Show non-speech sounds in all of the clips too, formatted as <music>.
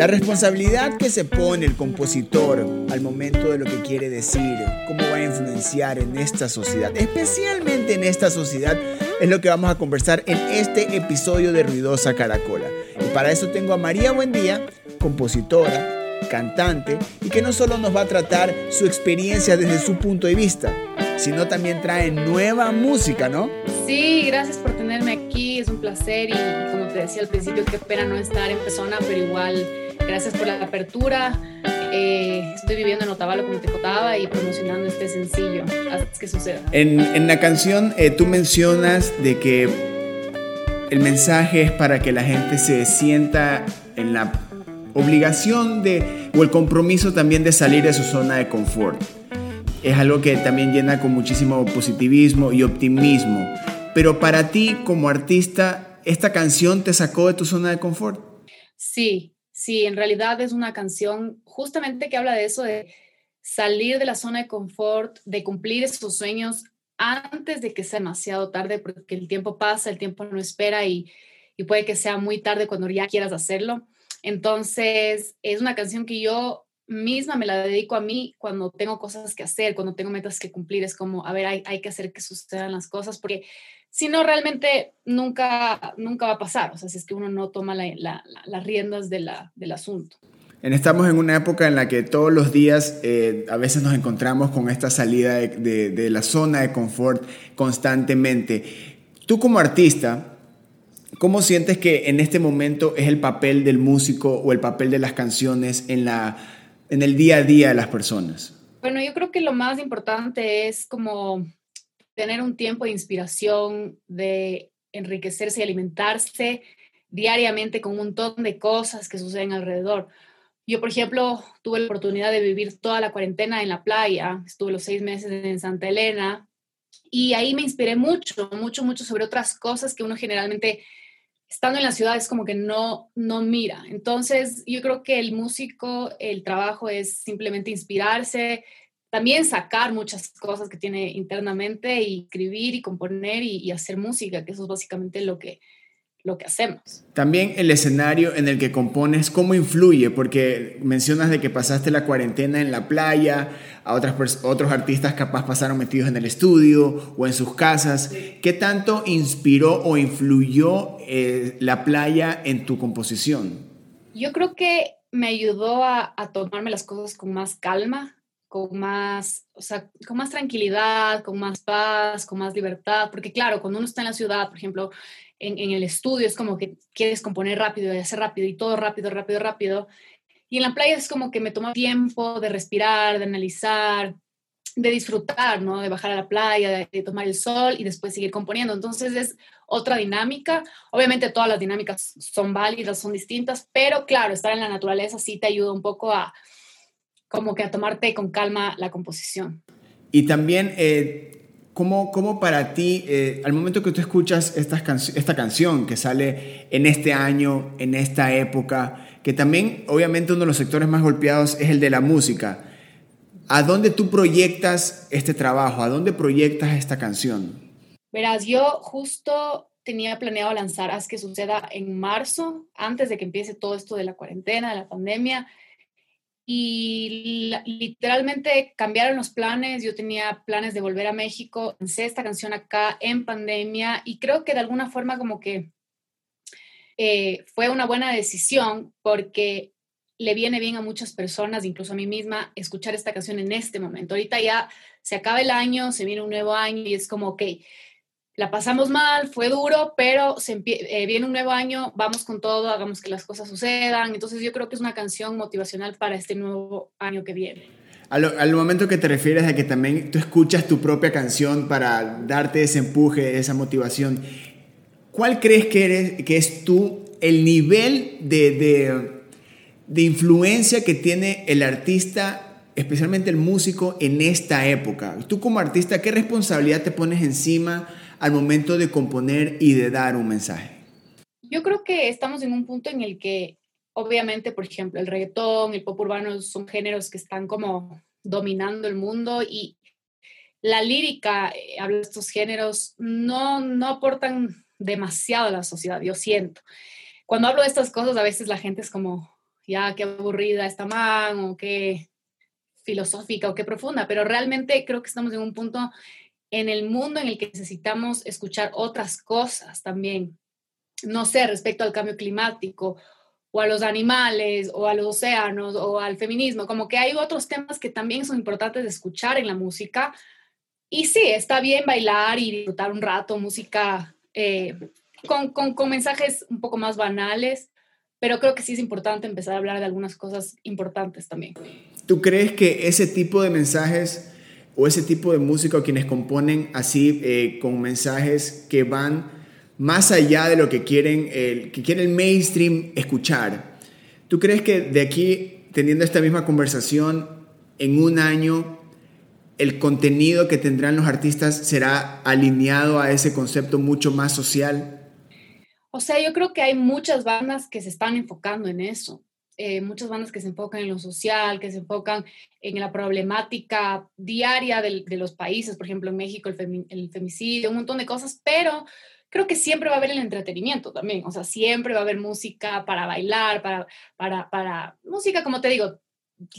La responsabilidad que se pone el compositor al momento de lo que quiere decir, cómo va a influenciar en esta sociedad, especialmente en esta sociedad, es lo que vamos a conversar en este episodio de Ruidosa Caracola. Y para eso tengo a María Buendía, compositora, cantante, y que no solo nos va a tratar su experiencia desde su punto de vista, sino también trae nueva música, ¿no? Sí, gracias por tenerme aquí, es un placer y, como te decía al principio, qué pena no estar en persona, pero igual gracias por la apertura. Eh, estoy viviendo en Otavalo, como te contaba, y promocionando este sencillo. Haz que suceda. En, en la canción eh, tú mencionas de que el mensaje es para que la gente se sienta en la obligación de, o el compromiso también de salir de su zona de confort. Es algo que también llena con muchísimo positivismo y optimismo. Pero para ti como artista, ¿esta canción te sacó de tu zona de confort? Sí, sí, en realidad es una canción justamente que habla de eso, de salir de la zona de confort, de cumplir esos sueños antes de que sea demasiado tarde, porque el tiempo pasa, el tiempo no espera y, puede que sea muy tarde cuando ya quieras hacerlo. Entonces, es una canción que yo misma me la dedico a mí cuando tengo cosas que hacer, cuando tengo metas que cumplir. Es como, a ver, hay que hacer que sucedan las cosas, porque si no, realmente nunca, nunca va a pasar. O sea, si es que uno no toma las riendas de la, del asunto. Estamos en una época en la que todos los días eh, a veces nos encontramos con esta salida de, de, de la zona de confort constantemente. Tú como artista, ¿Cómo sientes que en este momento es el papel del músico o el papel de las canciones en, la, en el día a día de las personas? Bueno, yo creo que lo más importante es como tener un tiempo de inspiración, de enriquecerse y alimentarse diariamente con un montón de cosas que suceden alrededor. Yo, por ejemplo, tuve la oportunidad de vivir toda la cuarentena en la playa, estuve los seis meses en Santa Elena y ahí me inspiré mucho, mucho, mucho sobre otras cosas que uno generalmente estando en la ciudad es como que no, no mira. Entonces, yo creo que el músico, el trabajo es simplemente inspirarse, también sacar muchas cosas que tiene internamente y escribir y componer y, y hacer música, que eso es básicamente lo que, lo que hacemos. También el escenario en el que compones, ¿cómo influye? Porque mencionas de que pasaste la cuarentena en la playa, a otras, otros artistas capaz pasaron metidos en el estudio o en sus casas. ¿Qué tanto inspiró o influyó eh, la playa en tu composición? Yo creo que me ayudó a, a tomarme las cosas con más calma, con más, o sea, con más tranquilidad, con más paz, con más libertad, porque claro, cuando uno está en la ciudad, por ejemplo, en, el estudio es como que quieres componer rápido y hacer rápido y todo rápido, rápido, rápido. Y en la playa es como que me toma tiempo de respirar, de analizar, de disfrutar, ¿no? De bajar a la playa, de, de, tomar el sol y después seguir componiendo. Entonces es otra dinámica. Obviamente todas las dinámicas son válidas, son distintas, pero claro, estar en la naturaleza sí te ayuda un poco a como que a tomarte con calma la composición. Y también, eh, ¿cómo, ¿cómo, para ti, eh, al momento que tú escuchas esta, can esta canción que sale en este año, en esta época, que también obviamente uno de los sectores más golpeados es el de la música, ¿a dónde tú proyectas este trabajo? ¿A dónde proyectas esta canción? Verás, yo justo tenía planeado lanzar Haz que suceda en marzo, antes de que empiece todo esto de la cuarentena, de la pandemia y literalmente cambiaron los planes. Yo tenía planes de volver a México, lancé esta canción acá en pandemia y creo que de alguna forma como que eh, fue una buena decisión porque le viene bien a muchas personas, incluso a mí misma, escuchar esta canción en este momento. Ahorita ya se acaba el año, se viene un nuevo año y es como, ok, la pasamos mal, fue duro, pero se eh, viene un nuevo año, vamos con todo, hagamos que las cosas sucedan. Entonces yo creo que es una canción motivacional para este nuevo año que viene. Al, al, momento que te refieres a que también tú escuchas tu propia canción para darte ese empuje, esa motivación, ¿cuál crees que, eres, que es tú el nivel de, de, de influencia que tiene el artista, especialmente el músico, en esta época? Tú como artista, ¿qué responsabilidad te pones encima? Al momento de componer y de dar un mensaje? Yo creo que estamos en un punto en el que, obviamente, por ejemplo, el reggaetón, el pop urbano son géneros que están como dominando el mundo y la lírica, eh, hablo de estos géneros, no, no aportan demasiado a la sociedad, yo siento. Cuando hablo de estas cosas, a veces la gente es como, ya qué aburrida esta man o qué filosófica o qué profunda, pero realmente creo que estamos en un punto en el mundo en el que necesitamos escuchar otras cosas también. No sé, respecto al cambio climático o a los animales o a los océanos o al feminismo, como que hay otros temas que también son importantes de escuchar en la música. Y sí, está bien bailar y disfrutar un rato música eh, con, con, con mensajes un poco más banales, pero creo que sí es importante empezar a hablar de algunas cosas importantes también. ¿Tú crees que ese tipo de mensajes o ese tipo de música o quienes componen así eh, con mensajes que van más allá de lo que quieren que quiere el mainstream escuchar, ¿tú crees que de aquí, teniendo esta misma conversación, en un año el contenido que tendrán los artistas será alineado a ese concepto mucho más social? O sea, yo creo que hay muchas bandas que se están enfocando en eso. Eh, muchas bandas que se enfocan en lo social, que se enfocan en la problemática diaria de, los países, por ejemplo, en México el, el, femicidio, un montón de cosas, pero creo que siempre va a haber el entretenimiento también, o sea, siempre va a haber música para bailar, para, para, para música, como te digo,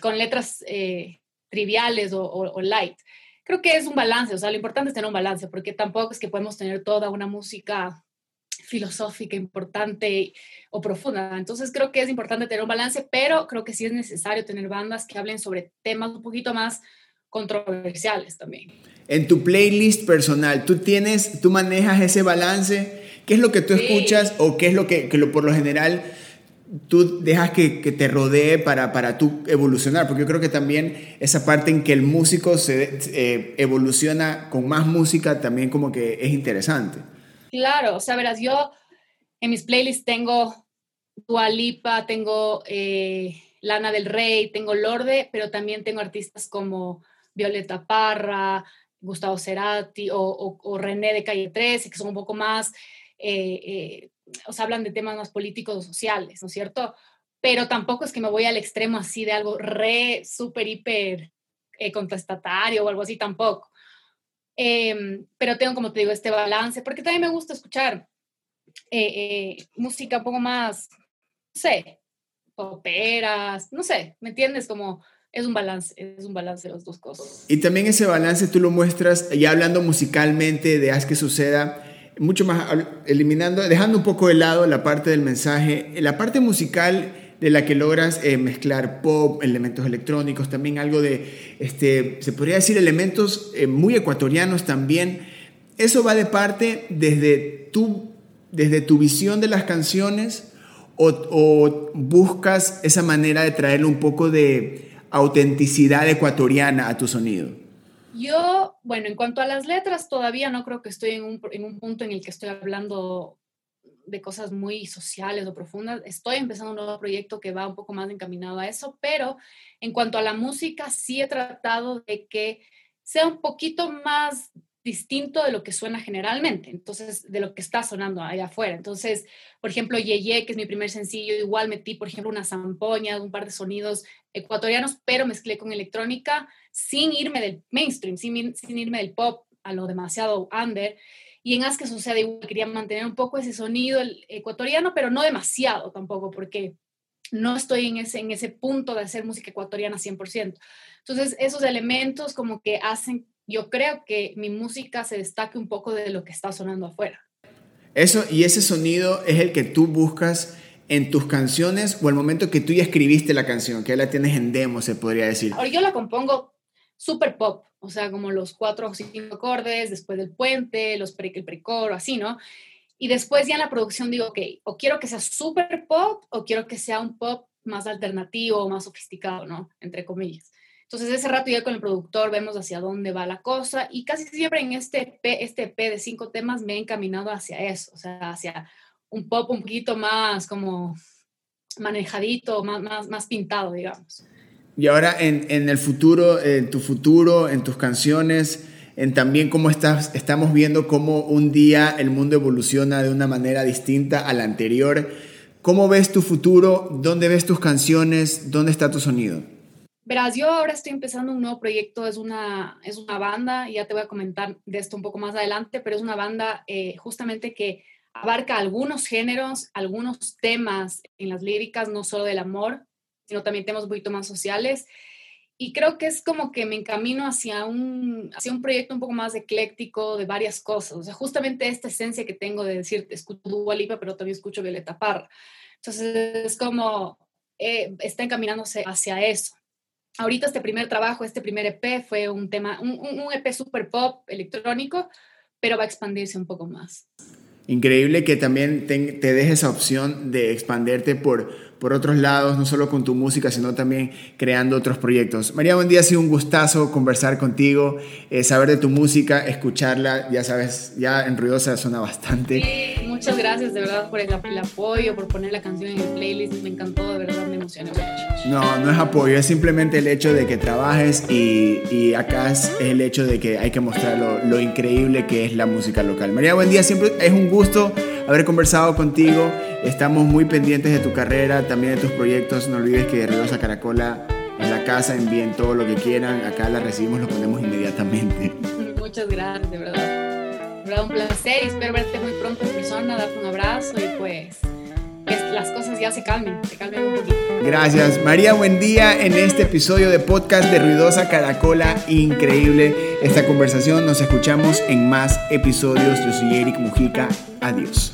con letras eh, triviales o, o light. Creo que es un balance, o sea, lo importante es tener un balance, porque tampoco es que podemos tener toda una música filosófica importante o profunda. Entonces creo que es importante tener un balance, pero creo que sí es necesario tener bandas que hablen sobre temas un poquito más controversiales también. En tu playlist personal, ¿tú tienes, tú manejas ese balance? ¿Qué es lo que tú escuchas o qué es lo que, que lo, por lo general tú dejas que, que, te rodee para, para tú evolucionar? Porque yo creo que también esa parte en que el músico se eh, evoluciona con más música también como que es interesante. Claro, o sea, verás, yo en mis playlists tengo Dualipa, tengo eh, Lana del Rey, tengo Lorde, pero también tengo artistas como Violeta Parra, Gustavo Cerati o, René de Calle 13, que son un poco más, eh, eh, o sea, hablan de temas más políticos o sociales, ¿no es cierto? Pero tampoco es que me voy al extremo así de algo re, súper, hiper contestatario o algo así, tampoco. Em, pero tengo, como te digo, este balance, porque también me gusta escuchar eh, eh, música un poco más, no sé, operas, no sé, ¿me entiendes? Como es un balance, es un balance de las dos cosas. Y también ese balance tú lo muestras, ya hablando musicalmente de Haz que suceda, mucho más, eliminando, dejando un poco de lado la parte del mensaje, la parte musical de la que logras eh, mezclar pop, elementos electrónicos, también algo de, este, se podría decir, elementos eh, muy ecuatorianos también. Eso va de parte desde tu, desde tu visión de las canciones o, o buscas esa manera de traerle un poco de autenticidad ecuatoriana a tu sonido. Yo, bueno, en cuanto a las letras, todavía no creo que estoy en un, en un punto en el que estoy hablando de cosas muy sociales o profundas. Estoy empezando un nuevo proyecto que va un poco más encaminado a eso, pero en cuanto a la música, sí he tratado de que sea un poquito más distinto de lo que suena generalmente, entonces, de lo que está sonando allá afuera. Entonces, por ejemplo, Yeye, que es mi primer sencillo, igual metí, por ejemplo, una zampoña, un par de sonidos ecuatorianos, pero mezclé con electrónica sin irme del mainstream, sin, sin irme del pop a lo demasiado under. Y en que sucede igual, quería mantener un poco ese sonido ecuatoriano, pero no demasiado tampoco, porque no estoy en ese, en ese punto de hacer música ecuatoriana 100%. Entonces, esos elementos como que hacen, yo creo que mi música se destaque un poco de lo que está sonando afuera. Eso, y ese sonido es el que tú buscas en tus canciones o el momento que tú ya escribiste la canción, que ya la tienes en demo, se podría decir. Ahora yo la compongo super pop, o sea, como los cuatro o cinco acordes, después del puente, los pre, el precoro, así, ¿no? Y después ya en la producción digo, ok, o quiero que sea super pop o quiero que sea un pop más alternativo, más sofisticado, ¿no? Entre comillas. Entonces ese rato ya con el productor vemos hacia dónde va la cosa y casi siempre en este EP, este EP de cinco temas me he encaminado hacia eso, o sea, hacia un pop un poquito más como manejadito, más, más, más pintado, digamos. Y ahora en, en, el futuro, en tu futuro, en tus canciones, en también cómo estás, estamos viendo cómo un día el mundo evoluciona de una manera distinta a la anterior. ¿Cómo ves tu futuro? ¿Dónde ves tus canciones? ¿Dónde está tu sonido? Verás, yo ahora estoy empezando un nuevo proyecto, es una, es una banda, ya te voy a comentar de esto un poco más adelante, pero es una banda eh, justamente que abarca algunos géneros, algunos temas en las líricas, no solo del amor, sino también temas un poquito más sociales. Y creo que es como que me encamino hacia un, hacia un proyecto un poco más ecléctico de varias cosas. O sea, justamente esta esencia que tengo de decir, escucho Dua Lipa, pero también escucho Violeta Parra. Entonces, es como, eh, está encaminándose hacia eso. Ahorita este primer trabajo, este primer EP fue un tema, un, un EP super pop electrónico, pero va a expandirse un poco más. Increíble que también te, te deje esa opción de expanderte por, por otros lados, no solo con tu música, sino también creando otros proyectos. María, buen día, ha sido un gustazo conversar contigo, eh, saber de tu música, escucharla, ya sabes, ya en Ruidosa suena bastante. Sí, muchas gracias de verdad por el, el, apoyo, por poner la canción en el playlist, me encantó, de verdad me emociona mucho. No, no es apoyo, es simplemente el hecho de que trabajes y, y acá es el hecho de que hay que mostrar lo, lo increíble que es la música local. María, buen día, siempre es un gusto haber conversado contigo. Estamos muy pendientes de tu carrera, también de tus proyectos. No olvides que de Ruidosa Caracola en la casa envíen todo lo que quieran. Acá la recibimos, lo ponemos inmediatamente. <laughs> Muchas gracias, de verdad. De verdad, un placer y espero verte muy pronto en persona, darte un abrazo y pues que las cosas ya se calmen, se calmen un poquito. Gracias. María, buen día en este episodio de podcast de Ruidosa Caracola. Increíble esta conversación. Nos escuchamos en más episodios. Yo soy Eric Mujica. Adiós.